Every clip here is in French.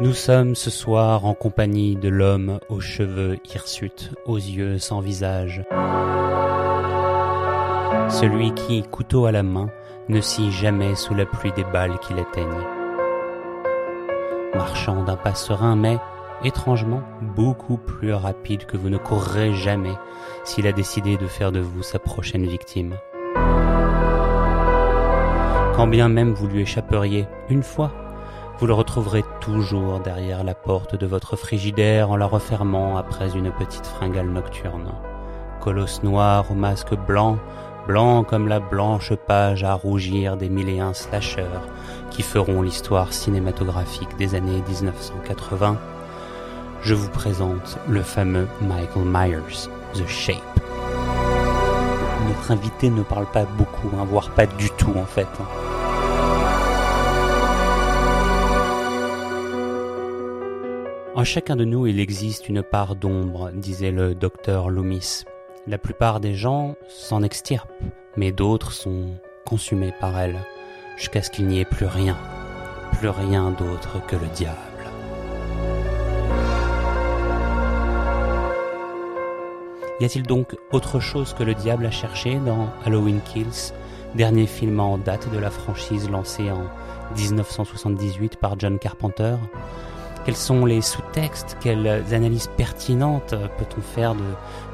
Nous sommes ce soir en compagnie de l'homme aux cheveux hirsutes, aux yeux sans visage. Celui qui, couteau à la main, ne scie jamais sous la pluie des balles qui l'éteignent. Marchant d'un pas serein, mais étrangement beaucoup plus rapide que vous ne courrez jamais s'il a décidé de faire de vous sa prochaine victime. Quand bien même vous lui échapperiez une fois, vous le retrouverez toujours derrière la porte de votre frigidaire en la refermant après une petite fringale nocturne. Colosse noir au masque blanc, blanc comme la blanche page à rougir des mille et slashers qui feront l'histoire cinématographique des années 1980, je vous présente le fameux Michael Myers, The Shape. Notre invité ne parle pas beaucoup, hein, voire pas du tout en fait. En chacun de nous, il existe une part d'ombre, disait le docteur Loomis. La plupart des gens s'en extirpent, mais d'autres sont consumés par elle, jusqu'à ce qu'il n'y ait plus rien, plus rien d'autre que le diable. Y a-t-il donc autre chose que le diable à chercher dans Halloween Kills, dernier film en date de la franchise lancée en 1978 par John Carpenter? Quels sont les sous-textes? Quelles analyses pertinentes peut-on faire de,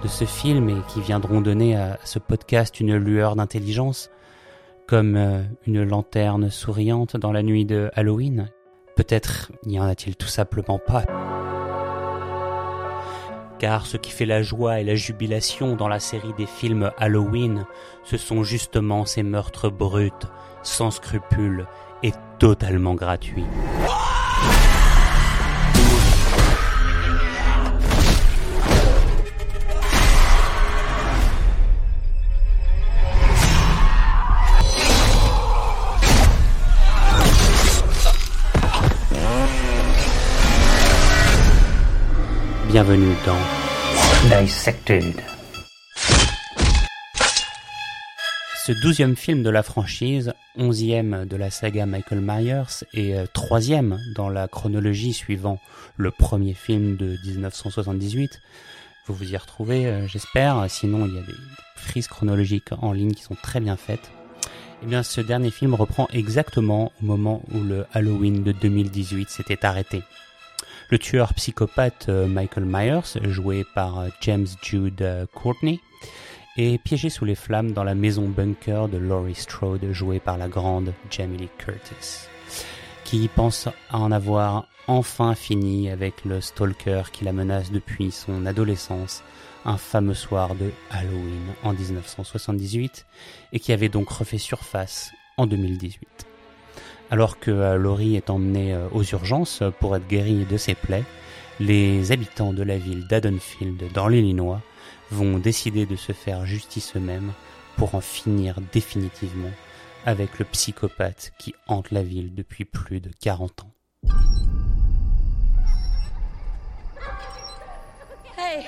de, ce film et qui viendront donner à ce podcast une lueur d'intelligence? Comme euh, une lanterne souriante dans la nuit de Halloween? Peut-être n'y en a-t-il tout simplement pas. Car ce qui fait la joie et la jubilation dans la série des films Halloween, ce sont justement ces meurtres bruts, sans scrupules et totalement gratuits. Bienvenue dans Dissected. Ce douzième film de la franchise, onzième de la saga Michael Myers et euh, troisième dans la chronologie suivant le premier film de 1978, vous vous y retrouvez, euh, j'espère. Sinon, il y a des frises chronologiques en ligne qui sont très bien faites. Eh bien, ce dernier film reprend exactement au moment où le Halloween de 2018 s'était arrêté. Le tueur psychopathe euh, Michael Myers, joué par euh, James Jude euh, Courtney, est piégé sous les flammes dans la maison bunker de Laurie Strode, jouée par la grande Jamie Curtis, qui pense en avoir enfin fini avec le stalker qui la menace depuis son adolescence, un fameux soir de Halloween en 1978, et qui avait donc refait surface en 2018. Alors que euh, Laurie est emmenée euh, aux urgences pour être guérie de ses plaies, les habitants de la ville d'Adonfield dans l'Illinois vont décider de se faire justice eux-mêmes pour en finir définitivement avec le psychopathe qui hante la ville depuis plus de 40 ans. Hey,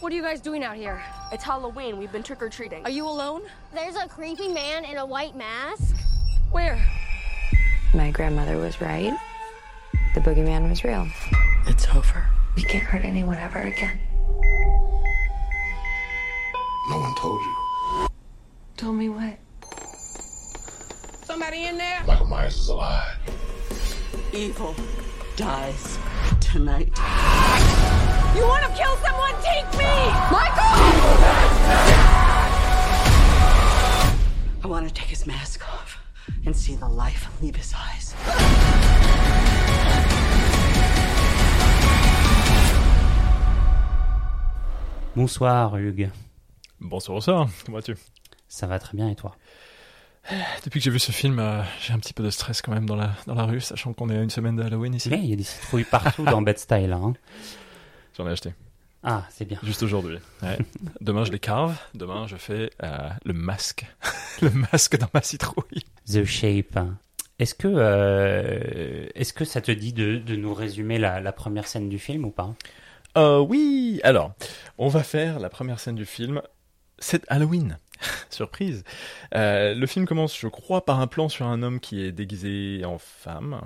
what are you guys doing out here? It's Halloween. We've been trick or treating. Are you alone? There's a creepy man in a white mask. Where? My grandmother was right. The boogeyman was real. It's over. We can't hurt anyone ever again. No one told you. Told me what? Somebody in there? Michael Myers is alive. Evil dies tonight. You want to kill someone? Take me! Michael! I want to take his mask off and see the life leave his eyes. Bonsoir Hugues. Bonsoir, bonsoir. Comment vas-tu? Ça va très bien et toi? Depuis que j'ai vu ce film, euh, j'ai un petit peu de stress quand même dans la, dans la rue, sachant qu'on est à une semaine de Halloween ici. Oui, il y a des citrouilles partout dans Bed Style. Hein. J'en ai acheté. Ah, c'est bien. Juste aujourd'hui. Ouais. Demain, je les carve. Demain, je fais euh, le masque. le masque dans ma citrouille. The Shape. Est-ce que, euh, est-ce que ça te dit de, de nous résumer la, la, première scène du film ou pas? Euh, Oui, alors, on va faire la première scène du film. C'est Halloween. Surprise. Euh, le film commence, je crois, par un plan sur un homme qui est déguisé en femme,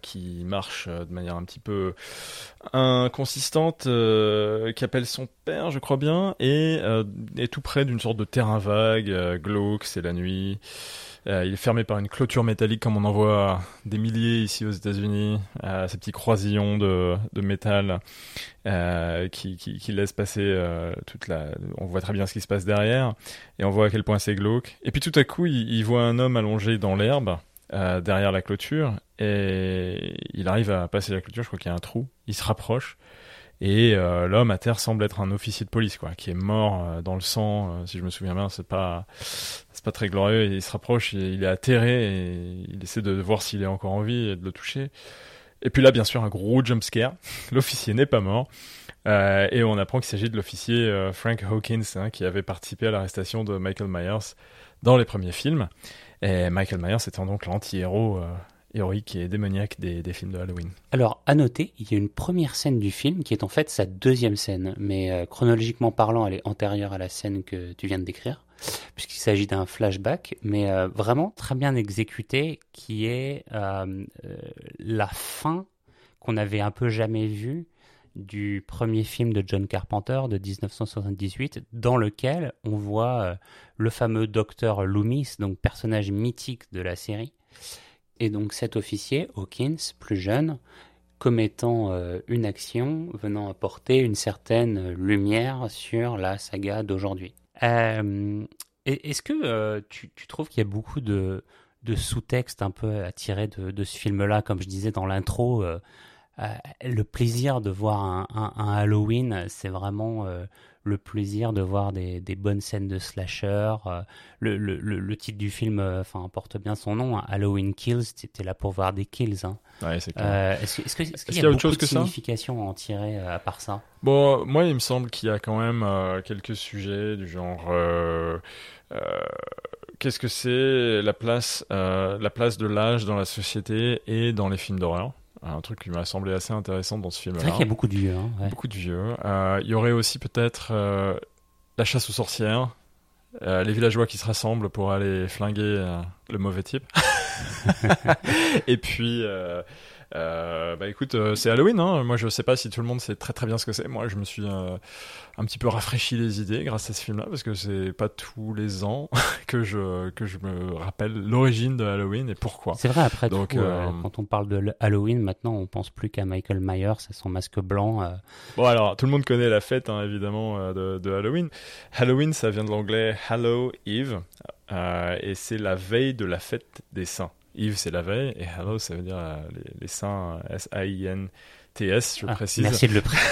qui marche de manière un petit peu inconsistante, qui appelle son je crois bien, et euh, est tout près d'une sorte de terrain vague, euh, glauque, c'est la nuit. Euh, il est fermé par une clôture métallique comme on en voit des milliers ici aux États-Unis, ces petits croisillons de, métal qui, laissent passer toute la. On voit très bien ce qui se passe derrière et on voit à quel point c'est glauque. Et puis tout à coup, il, voit un homme allongé dans l'herbe derrière la clôture et il arrive à passer la clôture. Je crois qu'il y a un trou. Il se rapproche. Et euh, l'homme à terre semble être un officier de police, quoi, qui est mort euh, dans le sang. euh, si je me souviens bien, c'est pas, c'est pas très glorieux. Il se rapproche, il est atterré, et il essaie de voir s'il est encore en vie et de le toucher. Et puis là, bien sûr, un gros jump scare. L'officier n'est pas mort. Euh, et on apprend qu'il s'agit de l'officier euh, Frank Hawkins, hein, qui avait participé à l'arrestation de Michael Myers dans les premiers films. Et Michael Myers étant donc l'anti-héros héroïque et démoniaque des, films de Halloween. Alors, à noter, il y a une première scène du film qui est en fait sa deuxième scène, mais euh, chronologiquement parlant, elle est antérieure à la scène que tu viens de décrire, puisqu'il s'agit d'un flashback, mais euh, vraiment très bien exécuté, qui est euh, la fin qu'on avait un peu jamais vue du premier film de John Carpenter de 1978, dans lequel on voit le fameux docteur Loomis, donc personnage mythique de la série, et donc cet officier, Hawkins, plus jeune, commettant euh, une action venant apporter une certaine lumière sur la saga d'aujourd'hui. Euh, Est-ce que euh, tu, trouves qu'il y a beaucoup de, sous-textes un peu à tirer de, de ce film-là, comme je disais dans l'intro euh, euh, le plaisir de voir un, un- un Halloween, c'est vraiment euh, le plaisir de voir des, des bonnes scènes de slasher. euh, le, le, le, le titre du film euh, enfin, porte bien son nom, hein, Halloween Kills, t'es là pour voir des kills. Hein. Ouais. Euh, Est-ce que- est-ce qu'il y a, y a autre beaucoup chose de que ça? signification à en tirer euh, à part ça? Bon, moi, il me semble qu'il y a quand même euh, quelques sujets du genre. euh, euh, Qu'est-ce que c'est la place, euh, la place de l'âge dans la société et dans les films d'horreur? Un truc qui m'a semblé assez intéressant dans ce C'est vrai film-là. qu'il y a beaucoup de vieux. Hein, ouais. Beaucoup de vieux. Euh, Il y aurait aussi peut-être euh, la chasse aux sorcières, euh, les villageois qui se rassemblent pour aller flinguer euh, le mauvais type. Et puis, euh, euh, bah écoute, euh, c'est Halloween. Hein. Moi, je sais pas si tout le monde sait très très bien ce que c'est. Moi, je me suis euh, un petit peu rafraîchi les idées grâce à ce film-là parce que c'est pas tous les ans que je que je me rappelle l'origine de Halloween et pourquoi. C'est vrai, après Donc, tout, quand on parle de Halloween, maintenant, on pense plus qu'à Michael Myers et son masque blanc. Bon alors, tout le monde connaît la fête, hein, évidemment, de, de Halloween. Halloween, ça vient de l'anglais Hallow Eve, euh, et c'est la veille de la fête des saints. Eve, c'est la veille, et Hallow, ça veut dire euh, les, les saints, euh, S-A-I-N-T-S, je ah, précise. merci de le préciser.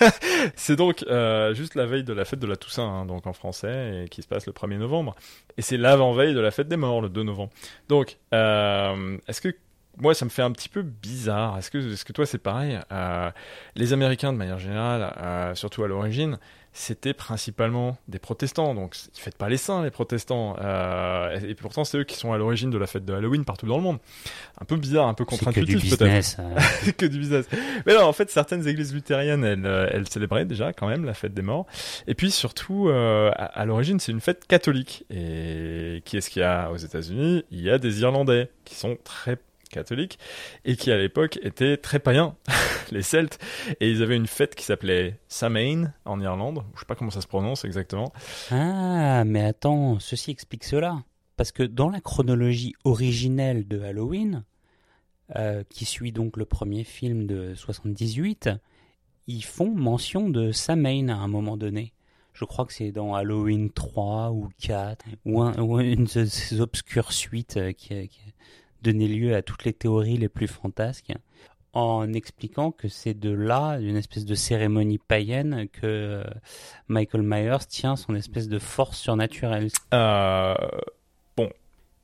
C'est donc euh, juste la veille de la fête de la Toussaint, hein, donc en français, et qui se passe le 1er novembre. Et c'est l'avant-veille de la fête des morts, le 2 novembre. Donc, euh, est-ce que moi, ça me fait un petit peu bizarre. Est-ce que, est-ce que toi, c'est pareil Les Américains, de manière générale, surtout à l'origine, c'était principalement des protestants. Donc, ils fêtent pas les saints, les protestants. Euh, et, et pourtant, c'est eux qui sont à l'origine de la fête de Halloween partout dans le monde. Un peu bizarre, un peu C'est que du contre-intuitif, peut-être business. euh. que du business. Mais non, en fait, certaines églises luthériennes, elles, euh, elles célébraient déjà quand même la fête des morts. Et puis surtout, euh, à, à l'origine, c'est une fête catholique. Et qui est-ce qu'il y a aux États-Unis? Il y a des Irlandais qui sont très catholiques et qui à l'époque étaient très païens, les Celtes. Et ils avaient une fête qui s'appelait Samhain en Irlande. Je sais pas comment ça se prononce exactement. Ah, mais attends, ceci explique cela. Parce que dans la chronologie originelle de Halloween, euh, qui suit donc le premier film de 78, ils font mention de Samhain à un moment donné. Je crois que c'est dans Halloween 3 ou 4, ou, un- ou une de ces obscures suites euh, qui a donné lieu à toutes les théories les plus fantasques, en expliquant que c'est de là, d'une espèce de cérémonie païenne, que euh, Michael Myers tient son espèce de force surnaturelle. Euh, bon.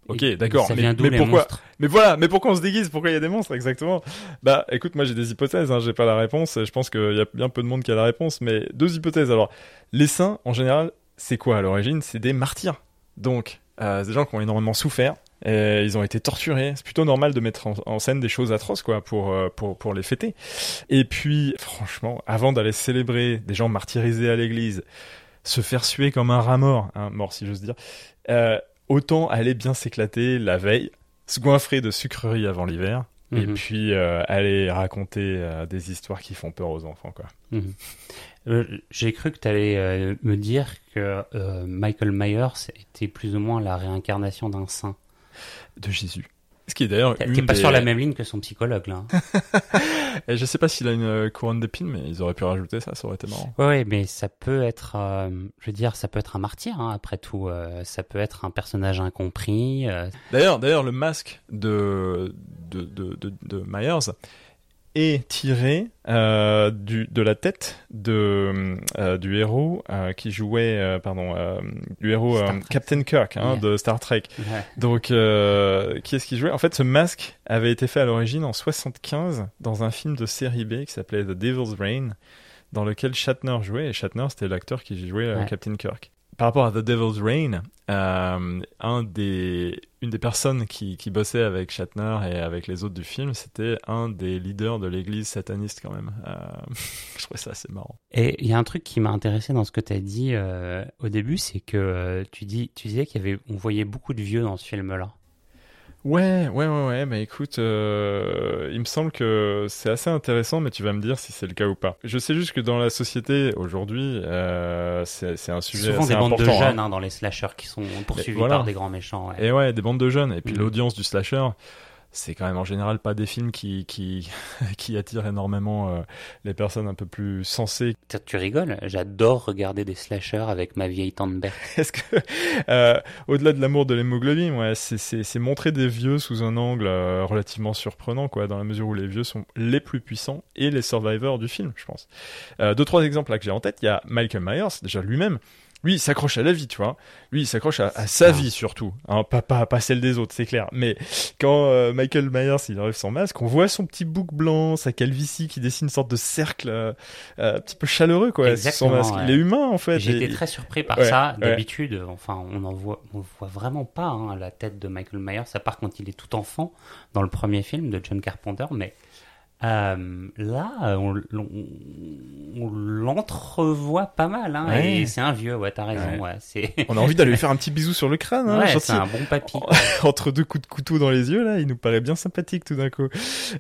Ok, d'accord. Mais, mais pourquoi monstres? Mais voilà, mais pourquoi on se déguise? Pourquoi il y a des monstres exactement? Bah, écoute, moi j'ai des hypothèses, hein, j'ai pas la réponse. Je pense qu'il y a bien peu de monde qui a la réponse, mais deux hypothèses. Alors, les saints, en général, c'est quoi à l'origine? C'est des martyrs. Donc, euh, des gens qui ont énormément souffert. Et ils ont été torturés. C'est plutôt normal de mettre en, en scène des choses atroces, quoi, pour, euh, pour, pour les fêter. Et puis, franchement, avant d'aller célébrer des gens martyrisés à l'église, se faire suer comme un rat mort, hein, mort si j'ose dire, euh, autant aller bien s'éclater la veille, se goinfrer de sucreries avant l'hiver, et Mhm. puis euh, aller raconter euh, des histoires qui font peur aux enfants, quoi. Mhm. Euh, J'ai cru que tu allais me dire que euh, Michael Myers était plus ou moins la réincarnation d'un saint. De Jésus. Ce qui est d'ailleurs T'es pas des- sur la même ligne que son psychologue là. hein. Et je sais pas s'il a une euh, couronne d'épines, mais ils auraient pu rajouter ça, ça aurait été marrant. Ouais, mais ça peut être, euh, je veux dire, ça peut être un martyr hein, après tout. euh, ça peut être un personnage incompris. euh, D'ailleurs, d'ailleurs, le masque de de, de, de, de Myers est tiré euh, du, de la tête de euh, du héros euh, qui jouait, pardon, du héros. Captain Kirk hein, Yeah. de Star Trek. ouais. Donc, qui est-ce qui jouait? En fait, ce masque avait été fait à l'origine en 75 dans un film de série B qui s'appelait The Devil's Reign, dans lequel Shatner jouait. Et Shatner, c'était l'acteur qui jouait Ouais. Captain Kirk. Par rapport à The Devil's Reign, euh, une des personnes qui, bossait avec Shatner et avec les autres du film, c'était un des leaders de l'église sataniste quand même. Euh, je trouvais ça assez marrant. Et il y a un truc qui m'a intéressé dans ce que tu as dit euh, au début, c'est que tu tu disais qu'il voyait beaucoup de vieux dans ce film-là. Ouais, ouais, ouais, ouais, bah écoute, euh, il me semble que c'est assez intéressant, mais tu vas me dire si c'est le cas ou pas. Je sais juste que dans la société aujourd'hui, euh, c'est un sujet Souvent assez des bandes de important. hein. jeunes hein, dans les slashers qui sont poursuivis voilà. par des grands méchants. ouais. Et ouais, des bandes de jeunes. Et puis Mhm. l'audience du slasher, c'est quand même en général pas des films qui qui qui attirent énormément euh, les personnes un peu plus sensées. Tu- Tu rigoles J'adore regarder des slashers avec ma vieille tante Berthe. Est-ce que euh, au-delà de l'amour de l'hémoglobine, ouais, c'est montrer des vieux sous un angle euh, relativement surprenant, quoi, dans la mesure où les vieux sont les plus puissants et les survivors du film, je pense. Deux trois exemples là que j'ai en tête, il y a Michael Myers, déjà lui-même. Lui, il s'accroche à la vie, tu vois. Lui, il s'accroche à, à sa Ah. vie surtout, hein, pas, pas, pas celle des autres, c'est clair. Mais quand euh, Michael Myers il enlève son masque, on voit son petit bouc blanc, sa calvitie qui dessine une sorte de cercle euh, euh, un petit peu chaleureux, quoi, son Exactement, masque. ouais. Il est humain en fait. Et- été très surpris par Ouais, ça. ouais. D'habitude, enfin, on en voit, on voit vraiment pas hein, la tête de Michael Myers, à part quand il est tout enfant dans le premier film de John Carpenter. Mais euh, là, on, on- on l'entrevoit pas mal. Hein, Ouais. Et c'est un vieux, ouais, t'as raison. Ouais. On a envie d'aller lui faire un petit bisou sur le crâne, hein, ouais, c'est un bon papy. entre deux coups de couteau dans les yeux là, il nous paraît bien sympathique tout d'un coup.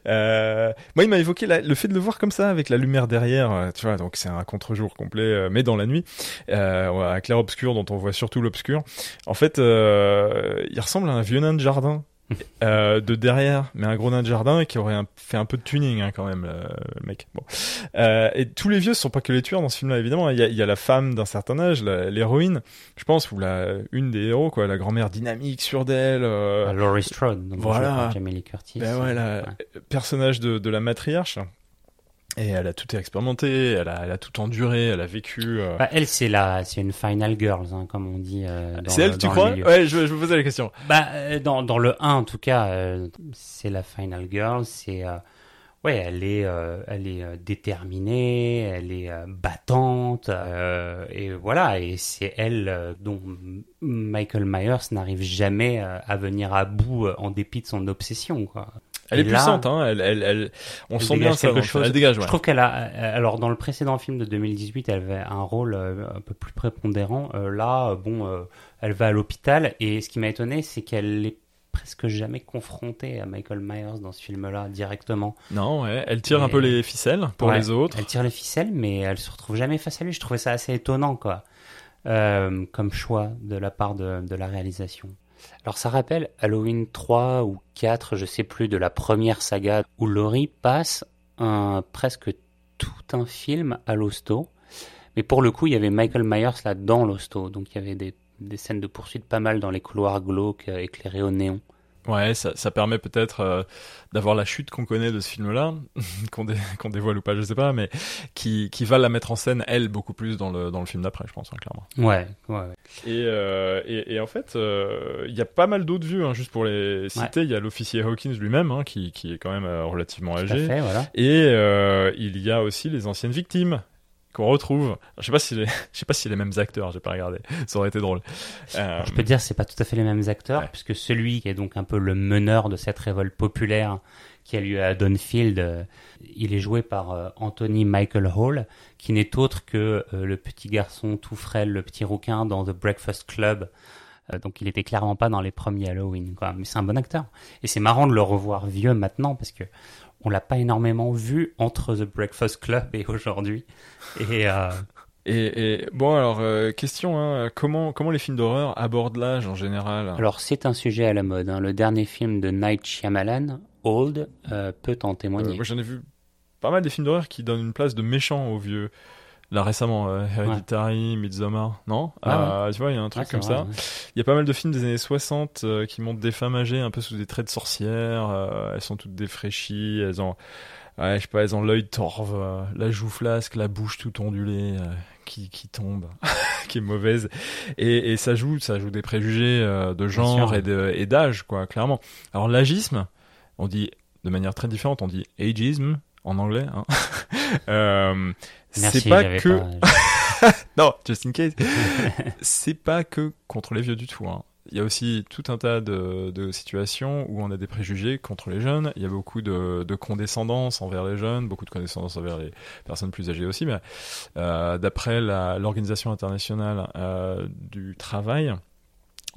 Euh, moi, il m'a évoqué la- le fait de le voir comme ça avec la lumière derrière, euh, tu vois, donc c'est un contre-jour complet, euh, mais dans la nuit, euh, à clair obscur dont on voit surtout l'obscur. En fait, euh, il ressemble à un vieux nain de jardin. euh, de derrière, mais un gros nain de jardin qui aurait un- fait un peu de tuning hein, quand même, le, le mec. Bon. Euh, et tous les vieux sont pas que les tueurs dans ce film-là, évidemment. Il y a, il y a la femme d'un certain âge, l'héroïne, je pense, ou la une des héros, quoi, la grand-mère dynamique, sûre d'elle. euh, Ah, Laurie Strode, donc voilà. Jamie Lee Curtis. ben ouais, la- Ouais. personnage de, de la matriarche. Et elle a tout expérimenté, elle a, elle a tout enduré, elle a vécu. euh, Bah, elle, c'est la, c'est une final girls, hein, comme on dit. euh, C'est le- elle, tu crois? Ouais, je, je me posais la question. Bah, euh, dans, dans le 1, en tout cas, euh, c'est la Final Girl. C'est, ouais, elle est, elle est déterminée, elle est battante, et voilà. Et c'est elle dont Michael Myers n'arrive jamais à venir à bout en dépit de son obsession, quoi. Elle Et est là, puissante, hein. Elle, elle, elle, on sent bien ça. quelque chose. Elle dégage, ouais. Je trouve qu'elle a, alors dans le précédent film de 2018, elle avait un rôle euh, un peu plus prépondérant. Euh, là, bon, euh, elle va à l'hôpital et ce qui m'a étonné, c'est qu'elle est presque jamais confrontée à Michael Myers dans ce film-là directement. Non, ouais. Elle tire un peu les ficelles pour Ouais, les autres. Elle tire les ficelles, mais elle se retrouve jamais face à lui. Je trouvais ça assez étonnant, quoi, euh, comme choix de la part de, de la réalisation. Alors ça rappelle Halloween 3 ou 4, je sais plus, de la première saga, où Laurie passe un, presque tout un film à l'hosto. Mais pour le coup, il y avait Michael Myers là dans l'hosto, donc il y avait des, des scènes de poursuite pas mal dans les couloirs glauques euh, éclairés au néon. Ouais, ça, ça permet peut-être euh, d'avoir la chute qu'on connaît de ce film-là, qu'on dé- qu'on dévoile ou pas, je sais pas, mais qui, qui va la mettre en scène, elle, beaucoup plus dans le, dans le film d'après, je pense, hein, clairement. Ouais, ouais, ouais. Et, euh, et, et en fait, euh, il y a pas mal d'autres vues, hein, juste pour les citer. Il y a l'officier Hawkins lui-même, hein, qui, qui est quand même euh, relativement tout à âgé. fait, voilà. Et euh, il y a aussi les anciennes victimes qu'on retrouve. Je sais pas si les, je sais pas si les mêmes acteurs, j'ai pas regardé. Ça aurait été drôle. Euh, Je peux te dire, c'est pas tout à fait les mêmes acteurs, Ouais. puisque celui qui est donc un peu le meneur de cette révolte populaire, qui a lieu à Donfield. Euh, Il est joué par euh, Anthony Michael Hall, qui n'est autre que le petit garçon tout frêle, le petit rouquin dans The Breakfast Club. Donc il était clairement pas dans les premiers Halloween, quoi. Mais c'est un bon acteur. Et c'est marrant de le revoir vieux maintenant parce que on l'a pas énormément vu entre The Breakfast Club et aujourd'hui. Et euh, Et, et bon, alors, euh, question, hein, comment, comment les films d'horreur abordent l'âge en général? Alors c'est un sujet à la mode. hein. Le dernier film de Night Shyamalan, Old, euh, peut en témoigner. Moi, j'en ai vu pas mal des films d'horreur qui donnent une place de méchant aux vieux. Là, récemment, euh, Hereditary, Midsommar, non? Ah Euh, Tu vois, il y a un truc Ah, comme vrai, ça. Il y a pas mal de films des années 60 euh, qui montrent des femmes âgées un peu sous des traits de sorcières. euh, elles sont toutes défraîchies. Elles ont, ouais, je sais pas, elles ont l'œil torve, la joue flasque, la bouche toute ondulée qui, qui tombe, qui est mauvaise. Et, et ça joue, ça joue des préjugés euh, de genre et d'âge, quoi, clairement. Alors l'agisme, on dit de manière très différente, on dit ageism en anglais. Hein. Euh, c'est pas que pas- non, just in case. c'est pas que contre les vieux du tout. hein. Il y a aussi tout un tas de, de situations où on a des préjugés contre les jeunes. Il y a beaucoup de, de condescendance envers les jeunes, beaucoup de condescendance envers les personnes plus âgées aussi. Mais euh, d'après l'Organisation internationale euh, du travail,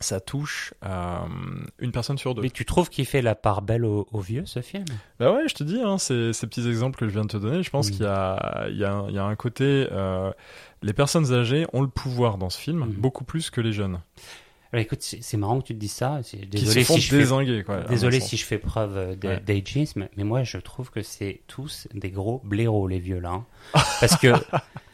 ça touche euh, une personne sur deux. Mais tu trouves qu'il fait la part belle aux, aux vieux, ce film? Bah ouais, je te dis, hein, ces, ces petits exemples que je viens de te donner, je pense qu'il y a, il y, a, un- il y a un côté... euh, les personnes âgées ont le pouvoir dans ce film, Mm. beaucoup plus que les jeunes, Alors, Écoute, c'est marrant que tu te dises ça. Désolé si je fais. Quoi, Désolé si je fais preuve Ouais. d'ageisme, mais moi je trouve que c'est tous des gros blaireaux les vieux là. hein. Parce que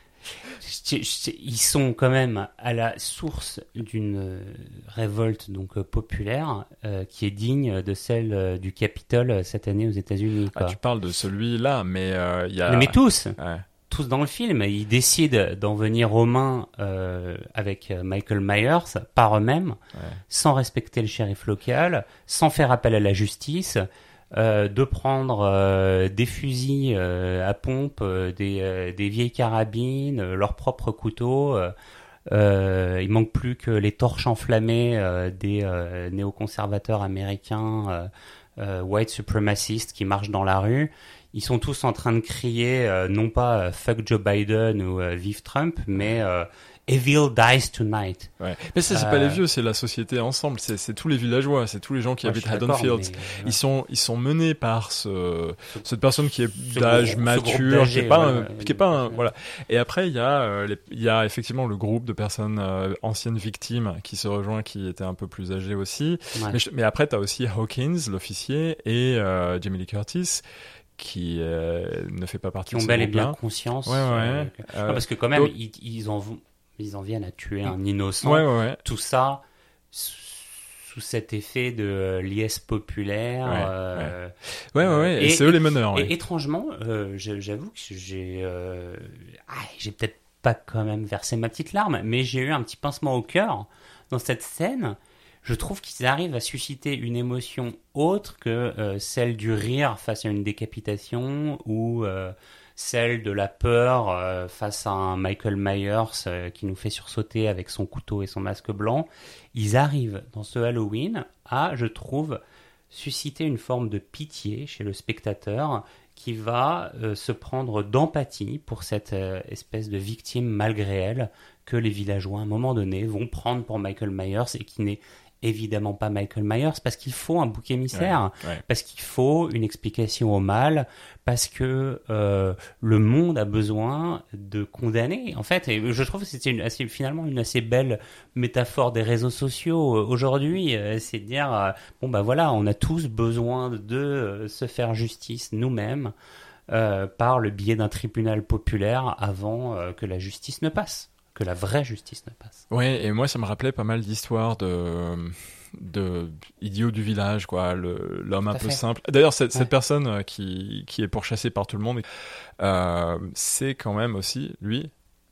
ils sont quand même à la source d'une euh, révolte donc euh, populaire euh, qui est digne de celle du Capitole cette année aux États-Unis. Ah, tu parles de celui-là, mais euh, il y a... Mais tous, Ouais. tous dans le film, ils décident d'en venir aux mains euh, avec Michael Myers par eux-mêmes, Ouais. sans respecter le shérif local, sans faire appel à la justice, euh, de prendre euh, des fusils euh, à pompe, euh, des, euh, des vieilles carabines, euh, leurs propres couteaux. il manque plus que les torches enflammées des néoconservateurs américains, white supremacistes qui marchent dans la rue. Ils sont tous en train de crier non pas fuck Joe Biden ou vive Trump, mais Evil dies tonight. Ouais. Mais ça, c'est Euh, pas les vieux, c'est la société ensemble, c'est c'est tous les villageois, c'est tous les gens qui habitent Haddonfield. mais, euh, Ils sont, ils sont menés par ce, cette personne qui est d'âge mature, qui est pas, ouais, un, qui est pas un, voilà. Et après, il y a, euh, les- il y a effectivement le groupe de personnes euh, anciennes victimes qui se rejoint, qui étaient un peu plus âgées aussi. Mais, je- mais après, t'as aussi Hawkins, l'officier, et euh, Jamie Lee Curtis, qui euh, ne fait pas partie qui ont de bel et bien conscience. Ouais, ouais. euh, Euh, Non, parce que quand même, ils, ils en vont, ils en viennent à tuer un innocent. ouais, ouais, ouais. Tout ça sous cet effet de euh, liesse populaire. Ouais, euh, Ouais, ouais, ouais. Et, Et- c'est eux les meneurs. Et étrangement, euh, j'avoue que j'ai, euh, ah, j'ai peut-être pas quand même versé ma petite larme, mais j'ai eu un petit pincement au cœur dans cette scène. Je trouve qu'ils arrivent à susciter une émotion autre que euh, celle du rire face à une décapitation ou euh, celle de la peur euh, face à un Michael Myers euh, qui nous fait sursauter avec son couteau et son masque blanc. Ils arrivent dans ce Halloween à, je trouve, susciter une forme de pitié chez le spectateur qui va euh, se prendre d'empathie pour cette espèce de victime malgré elle que les villageois à un moment donné vont prendre pour Michael Myers et qui n'est évidemment pas Michael Myers parce qu'il faut un bouc émissaire, Ouais, ouais. parce qu'il faut une explication au mal, parce que euh, le monde a besoin de condamner en fait. Et je trouve que c'était finalement une assez belle métaphore des réseaux sociaux euh, aujourd'hui, euh, c'est de dire bon bah voilà, on a tous besoin de se faire justice nous-mêmes euh, par le biais d'un tribunal populaire avant euh, que la justice ne passe, que la vraie justice ne passe. Ouais, et moi ça me rappelait pas mal d'histoires de de idiots du village, quoi, l'homme un peu simple. D'ailleurs, cette, Ouais. cette personne euh, qui qui est pourchassée par tout le monde, euh, c'est quand même aussi lui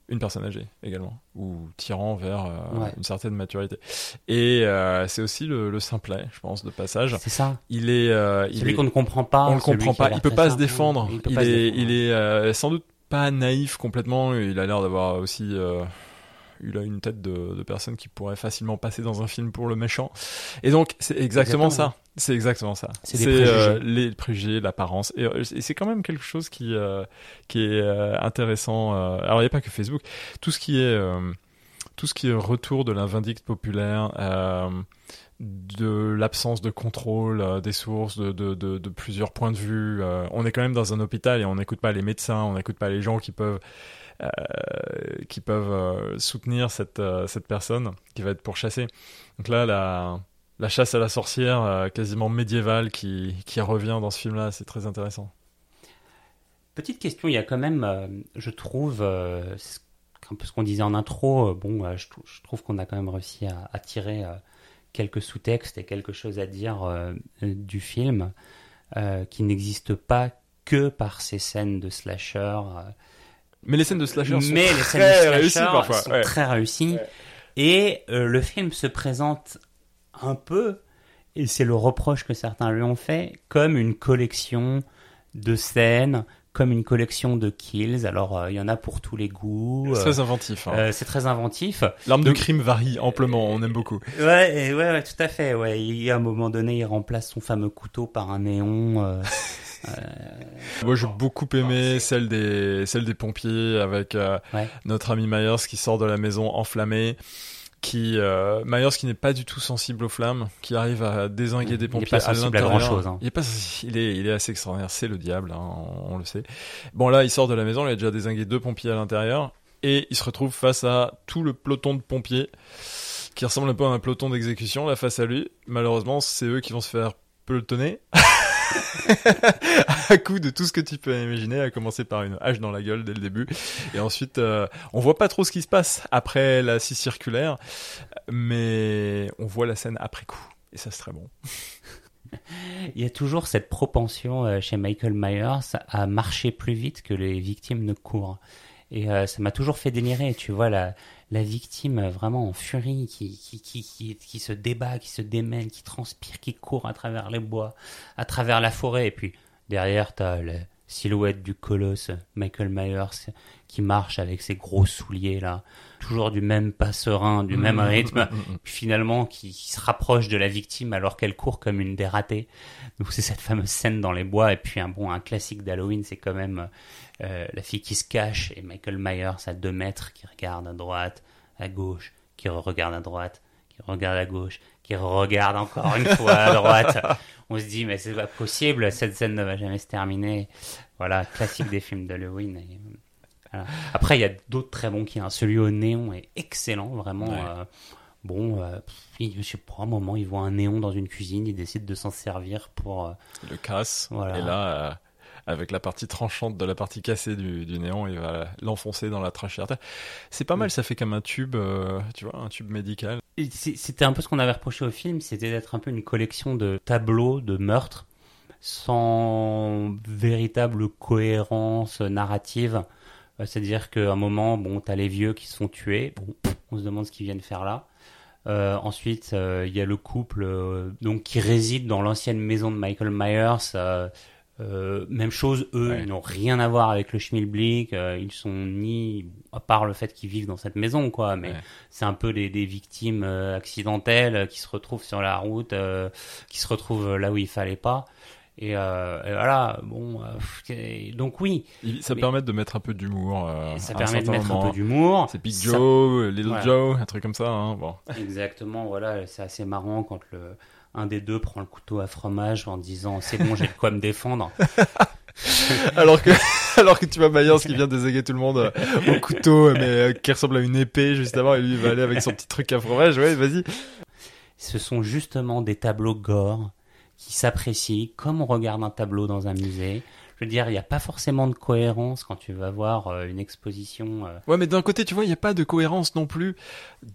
une personne âgée également, ou tirant vers euh, Ouais. une certaine maturité. Et euh, c'est aussi le, le simplet, je pense, de passage. C'est ça. Il est, euh, il Celui est- qu'on ne comprend pas. on le comprend pas. Il peut pas se défendre. Il, peut Il pas se est, défendre. il est sans doute pas naïf complètement. Il a l'air d'avoir aussi euh, il a une tête de, de personne qui pourrait facilement passer dans un film pour le méchant. Et donc, c'est exactement, Exactement. ça. C'est exactement ça. C'est préjugés. euh, les préjugés, l'apparence. Et, euh, et c'est quand même quelque chose qui, euh, qui est euh, intéressant. euh. Alors, il n'y a pas que Facebook. Tout ce qui est, euh, tout ce qui est retour de la vindicte populaire, euh, de l'absence de contrôle euh, des sources, de, plusieurs points de vue. euh, on est quand même dans un hôpital et on n'écoute pas les médecins, on n'écoute pas les gens qui peuvent euh, qui peuvent soutenir cette cette personne qui va être pourchassée. Donc là, la la chasse à la sorcière quasiment médiévale qui qui revient dans ce film-là, c'est très intéressant. Petite question, il y a quand même, je trouve, un peu ce qu'on disait en intro, bon, je, trou- je trouve qu'on a quand même réussi à, à tirer quelques sous-textes et quelque chose à dire euh, euh, du film euh, qui n'existe pas que par ces scènes de slasher. Mais les scènes de slasher sont mais les scènes très de slasher réussies parfois. sont ouais. très réussies. Et euh, le film se présente un peu, et c'est le reproche que certains lui ont fait, comme une collection de scènes, comme une collection de kills. Alors, euh, il y en a pour tous les goûts. C'est euh, très inventif. hein. euh, c'est très inventif. L'arme de crime varie amplement, on aime beaucoup. Ouais, ouais, ouais, tout à fait. Ouais, il a un moment donné, il remplace son fameux couteau par un néon. euh, Moi, j'ai beaucoup aimé celle des, celle des pompiers avec euh, Ouais. notre ami Myers qui sort de la maison enflammée. Qui, euh, Myers qui n'est pas du tout sensible aux flammes, qui arrive à désinguer Il des est pompiers pas sensible à l'intérieur. hein. Il est pas, il est, il est assez extraordinaire. C'est le diable, hein, on, on le sait. Bon là, il sort de la maison, il a déjà désingué deux pompiers à l'intérieur, et il se retrouve face à tout le peloton de pompiers qui ressemble un peu à un peloton d'exécution là face à lui. Malheureusement, c'est eux qui vont se faire pelotonner. à coup de tout ce que tu peux imaginer, à commencer par une hache dans la gueule dès le début, et ensuite euh, on voit pas trop ce qui se passe après la scie circulaire, mais on voit la scène après coup, et ça c'est très bon. Il y a toujours cette propension euh, chez Michael Myers à marcher plus vite que les victimes ne courent. Et euh, ça m'a toujours fait délirer, tu vois, la, la victime euh, vraiment en furie, qui, qui, qui, qui, se débat, qui se démène, qui transpire, qui court à travers les bois, à travers la forêt. Et puis derrière, t'as la silhouette du colosse, Michael Myers, qui marche avec ses gros souliers là, toujours du même pas serein, du même rythme, puis finalement qui, qui se rapproche de la victime alors qu'elle court comme une dératée. Donc c'est cette fameuse scène dans les bois. Et puis un bon un classique d'Halloween, c'est quand même euh, la fille qui se cache et Michael Myers à deux mètres qui regarde à droite, à gauche, qui regarde à droite, qui regarde à gauche, qui regarde encore une fois à droite. On se dit mais c'est pas possible, cette scène ne va jamais se terminer. Voilà, classique des films d'Halloween. et, voilà. Après il y a d'autres très bons qui, hein. celui au néon est excellent, vraiment. Ouais. euh, Bon, euh, je sais pas, un moment, il voit un néon dans une cuisine, il décide de s'en servir pour... euh, Le casse, Voilà. et là, euh, avec la partie tranchante de la partie cassée du, du néon, il va l'enfoncer dans la trachée artère. C'est pas mal, ça fait comme un tube, euh, tu vois, un tube médical. C'était un peu ce qu'on avait reproché au film, c'était d'être un peu une collection de tableaux de meurtres sans véritable cohérence narrative. Euh, C'est-à-dire qu'à un moment, bon, t'as les vieux qui se font tuer, bon, on se demande ce qu'ils viennent faire là. Euh, ensuite, euh, il y a le couple donc qui réside dans l'ancienne maison de Michael Myers. Euh, euh, même chose, eux, Ouais. ils n'ont rien à voir avec le schmilblick. euh, ils sont ni, à part le fait qu'ils vivent dans cette maison, quoi. Mais Ouais. c'est un peu des, des victimes euh, accidentelles euh, qui se retrouvent sur la route, euh, qui se retrouvent là où il fallait pas. Et, euh, et voilà, bon, euh, donc oui, Il- ça Mais- permet de mettre un peu d'humour. Euh, ça permet de mettre un peu d'humour. C'est Big Ça- Joe, Little Voilà. Joe, un truc comme ça. Hein. Bon. Exactement, voilà, c'est assez marrant quand le un des deux prend le couteau à fromage en disant c'est bon, j'ai de quoi me défendre. alors que alors que tu vois Myers qui vient déséguer tout le monde euh, au couteau, mais euh, qui ressemble à une épée juste avant, et lui il va aller avec son petit truc à fromage. Ouais, vas-y. Ce sont justement des tableaux gore qui s'apprécient comme on regarde un tableau dans un musée. Je veux dire, il n'y a pas forcément de cohérence quand tu vas voir euh, une exposition. euh, Ouais, mais d'un côté, tu vois, il n'y a pas de cohérence non plus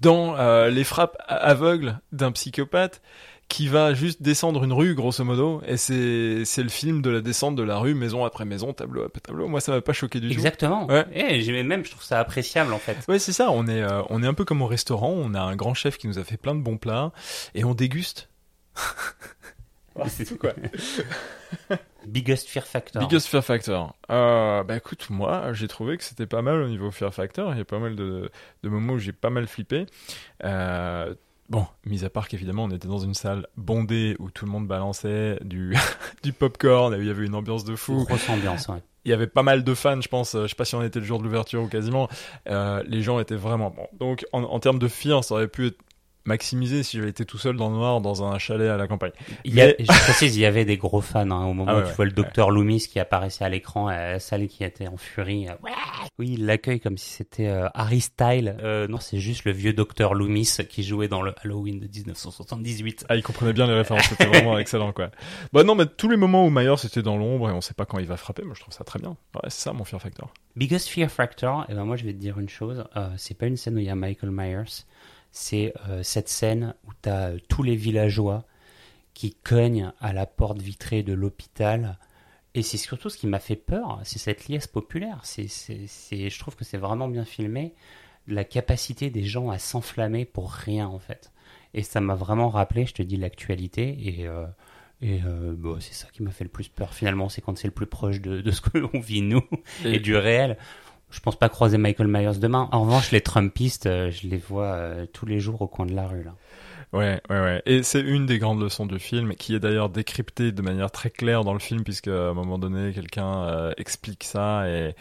dans euh, les frappes aveugles d'un psychopathe qui va juste descendre une rue, grosso modo, et c'est c'est le film de la descente de la rue, maison après maison, tableau après tableau. Moi, ça m'a pas choqué du tout. Exactement. Ouais. Et j'ai même, je trouve ça appréciable en fait. Ouais, c'est ça. On est, euh, on est un peu comme au restaurant. On a un grand chef qui nous a fait plein de bons plats et on déguste. c'est tout quoi. Biggest Fear Factor. Biggest Fear Factor. Euh, bah écoute, moi, j'ai trouvé que c'était pas mal au niveau Fear Factor. Il y a pas mal de, de moments où j'ai pas mal flippé. Euh, bon, mis à part qu'évidemment, on était dans une salle bondée où tout le monde balançait du, du popcorn il y avait une ambiance de fou. Grosse ambiance, ouais. Il y avait pas mal de fans, je pense. Je sais pas si on était le jour de l'ouverture ou quasiment. Euh, les gens étaient vraiment bons. Donc, en, en termes de fear, ça aurait pu être maximisé si j'avais été tout seul dans le noir dans un chalet à la campagne. Il y a, Mais- je précise, il y avait des gros fans hein, au moment Ah où ouais, tu vois le docteur Loomis qui apparaissait à l'écran, à la salle qui était en furie. euh, Ouais oui, il l'accueille comme si c'était euh, Harry Style. Euh, non, c'est juste le vieux docteur Loomis qui jouait dans le Halloween de 1978. Ah, il comprenait bien les références, c'était vraiment excellent, quoi. Bah non, mais tous les moments où Myers était dans l'ombre et on sait pas quand il va frapper, moi je trouve ça très bien. Ouais, c'est ça mon Fear Factor. Biggest Fear Factor, et ben moi je vais te dire une chose, euh, c'est pas une scène où il y a Michael Myers, c'est euh, cette scène où tu as tous les villageois qui cognent à la porte vitrée de l'hôpital. Et c'est surtout ce qui m'a fait peur, c'est cette liesse populaire. C'est, je trouve que c'est vraiment bien filmé, la capacité des gens à s'enflammer pour rien en fait. Et ça m'a vraiment rappelé, je te dis, l'actualité. Et, euh, et euh, bon, c'est ça qui m'a fait le plus peur finalement, c'est quand c'est le plus proche de, de ce que l'on vit nous et, Et- du réel. Je pense pas croiser Michael Myers demain. En revanche, les Trumpistes, euh, je les vois euh, tous les jours au coin de la rue là. Ouais, ouais, ouais. Et c'est une des grandes leçons du film, qui est d'ailleurs décryptée de manière très claire dans le film, puisque à un moment donné, quelqu'un euh, explique ça, et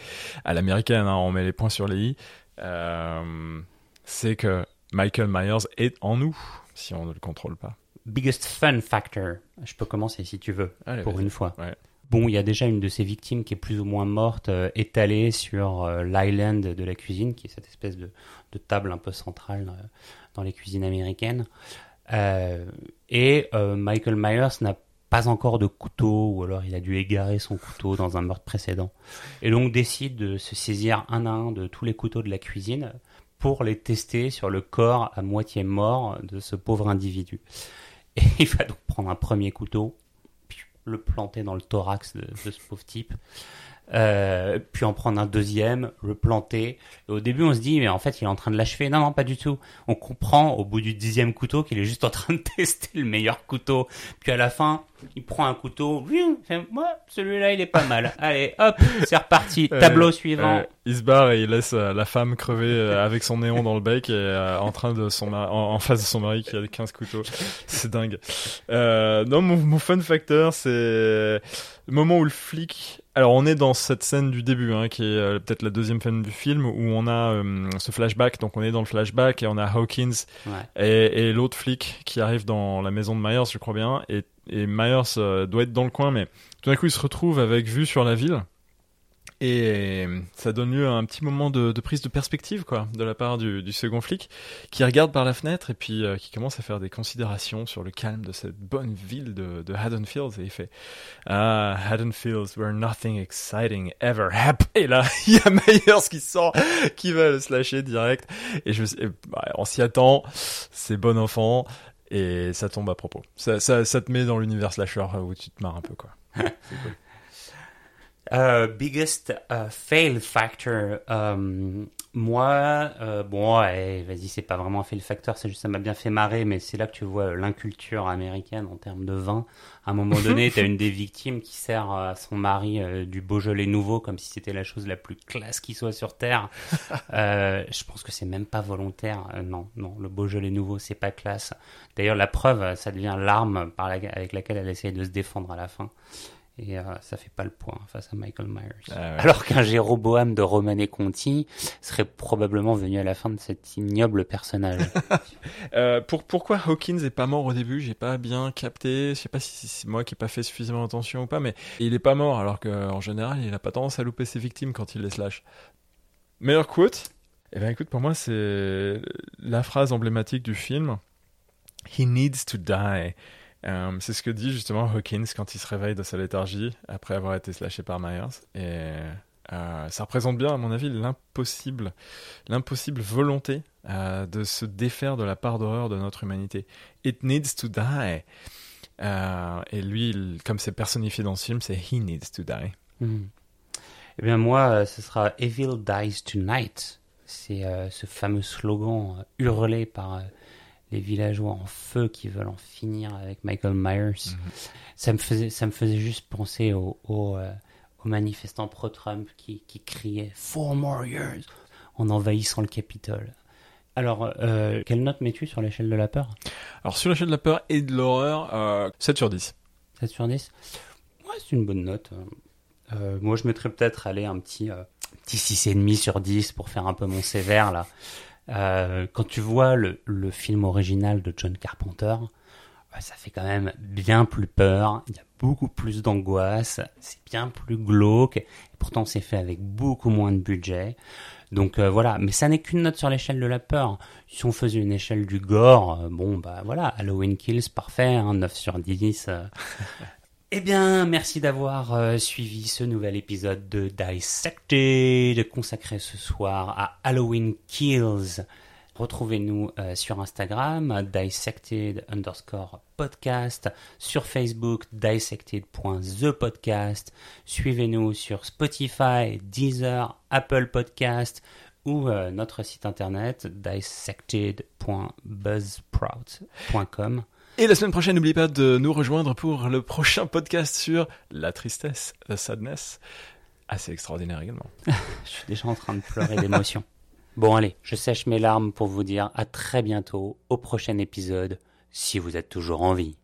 à l'américaine, hein, on met les points sur les i. Euh, c'est que Michael Myers est en nous, si on ne le contrôle pas. Biggest fun factor. Je peux commencer si tu veux, Allez, pour une fois. Ouais. Bon, il y a déjà une de ces victimes qui est plus ou moins morte, euh, étalée sur euh, l'island de la cuisine, qui est cette espèce de, table un peu centrale euh, dans les cuisines américaines. Euh, et Michael Myers n'a pas encore de couteau, ou alors il a dû égarer son couteau dans un meurtre précédent. Et donc décide de se saisir un à un de tous les couteaux de la cuisine pour les tester sur le corps à moitié mort de ce pauvre individu. Et il va donc prendre un premier couteau, le planter dans le thorax de, ce pauvre type, euh, puis en prendre un deuxième, le planter. Et au début, on se dit, mais en fait, il est en train de l'achever. Non, non, pas du tout. On comprend au bout du dixième couteau qu'il est juste en train de tester le meilleur couteau. Puis à la fin, il prend un couteau. Moi, celui-là, il est pas mal. Allez, hop, c'est reparti. Euh, Tableau suivant. Euh, il se barre et il laisse la femme crever avec son néon dans le bec et en train de son en, en face de son mari qui a 15 couteaux. C'est dingue. Non, mon, mon fun factor, c'est le moment où le flic. Alors, on est dans cette scène du début, hein, qui est euh, peut-être la deuxième scène du film, où on a euh, ce flashback. Donc, on est dans le flashback et on a Hawkins Ouais. et, et l'autre flic qui arrive dans la maison de Myers, je crois bien, et, et Myers euh, doit être dans le coin, mais tout d'un coup il se retrouve avec vue sur la ville, et ça donne lieu à un petit moment de, prise de perspective, quoi, de la part du, second flic, qui regarde par la fenêtre et puis euh, qui commence à faire des considérations sur le calme de cette bonne ville de, de Haddonfield, et il fait Ah, Haddonfield, where nothing exciting ever happened. Et là, il y a Myers qui sort, qui va le slasher direct, et je, et, bah, on s'y attend, c'est bon enfant, et ça tombe à propos. Ça, ça, te met dans l'univers slasher où tu te marres un peu, quoi. Euh, biggest euh, fail factor. Euh, moi, euh, bon, ouais, vas-y, c'est pas vraiment un fail factor, c'est juste ça m'a bien fait marrer, mais c'est là que tu vois l'inculture américaine en termes de vin. À un moment donné, t'as une des victimes qui sert à son mari euh, du Beaujolais nouveau, comme si c'était la chose la plus classe qui soit sur terre. Euh, je pense que c'est même pas volontaire. Euh, non, non, le Beaujolais nouveau, c'est pas classe. D'ailleurs, la preuve, ça devient l'arme par la- avec laquelle elle essaye de se défendre à la fin. Et euh, ça fait pas le point face à Michael Myers. Ah ouais. Alors qu'un Jéroboam de Romané Conti serait probablement venu à la fin de cet ignoble personnage. Euh, pour, pourquoi Hawkins est pas mort au début? J'ai pas bien capté. Je sais pas si c'est moi qui ai pas fait suffisamment attention ou pas, mais il est pas mort alors qu'en général, il a pas tendance à louper ses victimes quand il les slash. Meilleur quote? Eh ben écoute, pour moi, c'est la phrase emblématique du film. He needs to die. Euh, c'est ce que dit justement Hawkins quand il se réveille de sa léthargie après avoir été slashé par Myers. Et euh, ça représente bien, à mon avis, l'impossible, l'impossible volonté euh, de se défaire de la part d'horreur de notre humanité. It needs to die. Et lui, comme c'est personnifié dans ce film, c'est He needs to die. Hmm. Eh bien moi, ce sera Evil Dies Tonight. C'est ce fameux slogan hurlé par les villageois en feu qui veulent en finir avec Michael Myers. Ça me faisait, ça me faisait juste penser aux, euh, manifestants pro-Trump qui, qui criaient Four more years en envahissant le Capitole. Alors, euh, quelle note mets-tu sur l'échelle de la peur? Alors sur l'échelle de la peur et de l'horreur, euh, 7 sur 10. 7 sur 10 Ouais, c'est une bonne note. Euh, moi, je mettrais peut-être aller un petit, euh, petit 6,5 sur 10 pour faire un peu mon sévère là. Euh, quand tu vois le, film original de John Carpenter, ouais, ça fait quand même bien plus peur. Il y a beaucoup plus d'angoisse. C'est bien plus glauque. Et pourtant, c'est fait avec beaucoup moins de budget. Donc euh, voilà, mais ça n'est qu'une note sur l'échelle de la peur. Si on faisait une échelle du gore, euh, bon bah voilà, Halloween Kills, parfait, hein, 9 sur 10. euh. Eh bien, merci d'avoir euh, suivi ce nouvel épisode de Dissected, consacré ce soir à Halloween Kills. Retrouvez-nous euh, sur Instagram, dissected underscore podcast, sur Facebook, dissected.thepodcast. Suivez-nous sur Spotify, Deezer, Apple Podcast ou euh, notre site internet dissected.buzzsprout.com. Et la semaine prochaine, n'oubliez pas de nous rejoindre pour le prochain podcast sur la tristesse, the sadness. Assez extraordinaire également. Je suis déjà en train de pleurer d'émotion. Bon allez, je sèche mes larmes pour vous dire à très bientôt au prochain épisode, si vous êtes toujours en vie.